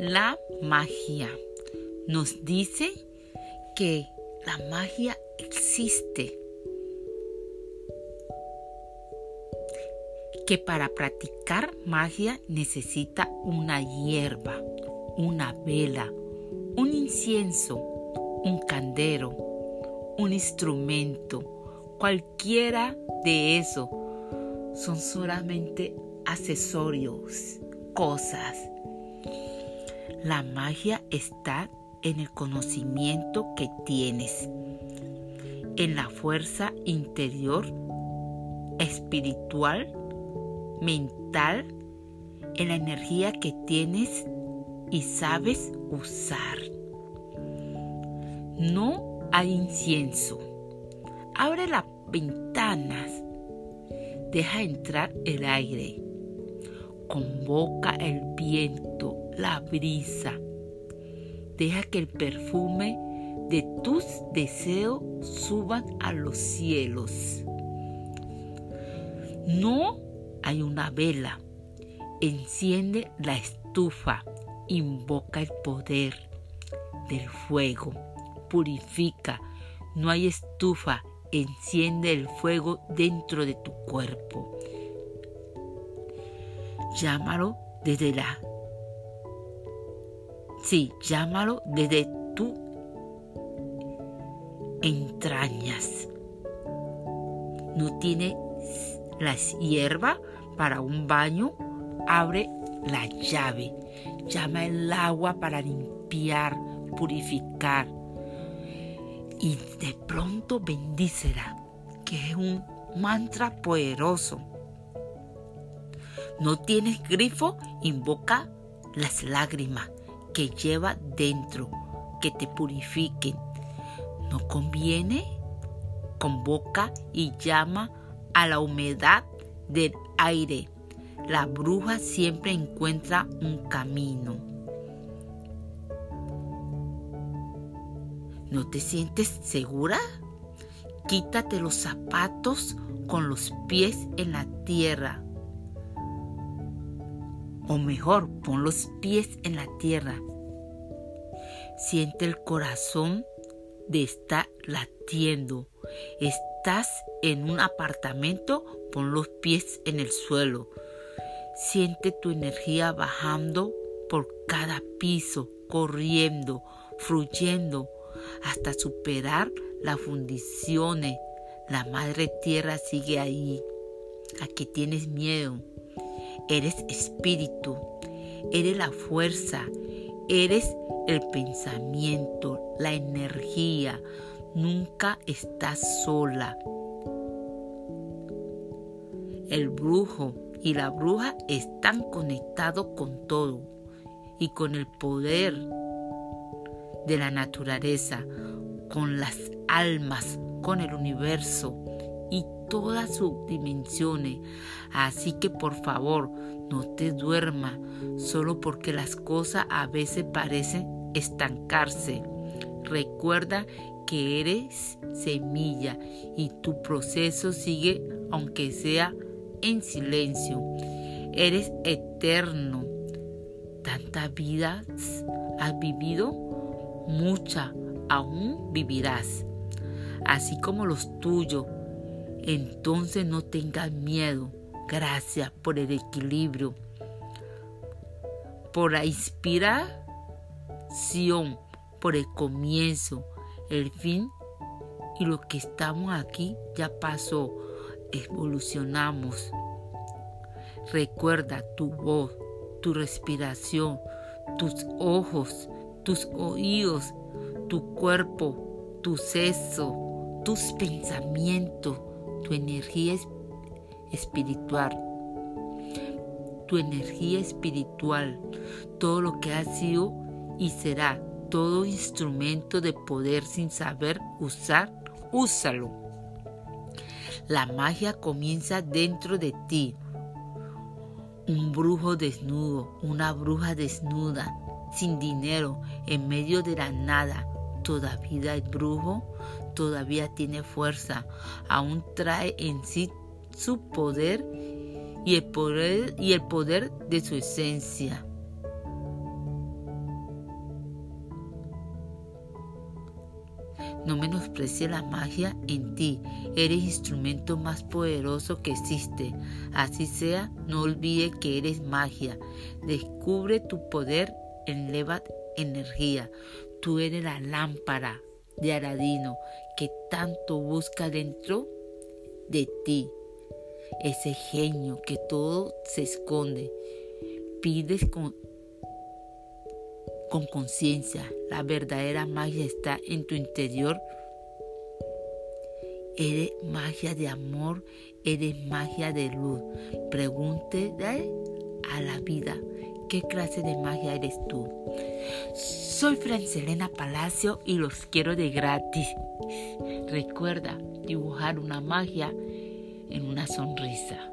La magia nos dice que la magia existe. Que para practicar magia necesita una hierba, una vela, un incienso, un candero, un instrumento, cualquiera de eso son solamente accesorios, cosas. La magia está en el conocimiento que tienes, en la fuerza interior, espiritual, mental, en la energía que tienes y sabes usar. No hay incienso. Abre las ventanas. Deja entrar el aire. Convoca el viento, la brisa. Deja que el perfume de tus deseos suban a los cielos. No hay una vela. Enciende la estufa. Invoca el poder del fuego. Purifica. No hay estufa. Enciende el fuego dentro de tu cuerpo. Llámalo desde la... Sí, llámalo desde tu entrañas. No tiene las hierbas para un baño, abre la llave. Llama el agua para limpiar, purificar. Y de pronto bendícela, que es un mantra poderoso. No tienes grifo, invoca las lágrimas que lleva dentro, que te purifiquen. No conviene, convoca y llama a la humedad del aire. La bruja siempre encuentra un camino. ¿No te sientes segura? Quítate los zapatos con los pies en la tierra. O mejor, pon los pies en la tierra. Siente el corazón de estar latiendo. Estás en un apartamento, pon los pies en el suelo. Siente tu energía bajando por cada piso, corriendo, fluyendo, hasta superar las fundiciones. La madre tierra sigue ahí. ¿A qué tienes miedo? Eres espíritu, eres la fuerza, eres el pensamiento, la energía. Nunca estás sola. El brujo y la bruja están conectados con todo y con el poder de la naturaleza, con las almas, con el universo y todas sus dimensiones. Así que por favor, no te duermas solo porque las cosas a veces parecen estancarse. Recuerda que eres semilla y tu proceso sigue aunque sea en silencio. Eres eterno. Tantas vidas has vivido, mucha aún vivirás, así como los tuyos. Entonces no tengas miedo. Gracias por el equilibrio, por la inspiración, por el comienzo, el fin y lo que estamos aquí ya pasó evolucionamos. Recuerda tu voz, tu respiración, tus ojos, tus oídos, tu cuerpo, tu seso, tus pensamientos, tu energía espiritual. Tu energía espiritual, todo lo que ha sido y será, todo instrumento de poder sin saber usar, úsalo. La magia comienza dentro de ti. Un brujo desnudo, una bruja desnuda, sin dinero, en medio de la nada. Todavía el brujo todavía tiene fuerza, aún trae en sí su poder y el poder, y el poder de su esencia. No menosprecie la magia en ti. Eres instrumento más poderoso que existe. Así sea, no olvide que eres magia. Descubre tu poder, eleva energía. Tú eres la lámpara de Aradino que tanto busca dentro de ti. Ese genio que todo se esconde. Pides con con conciencia. La verdadera magia está en tu interior. Eres magia de amor, eres magia de luz. Pregúntale a la vida, ¿qué clase de magia eres tú? Soy Francelena Palacio y los quiero de gratis. Recuerda dibujar una magia en una sonrisa.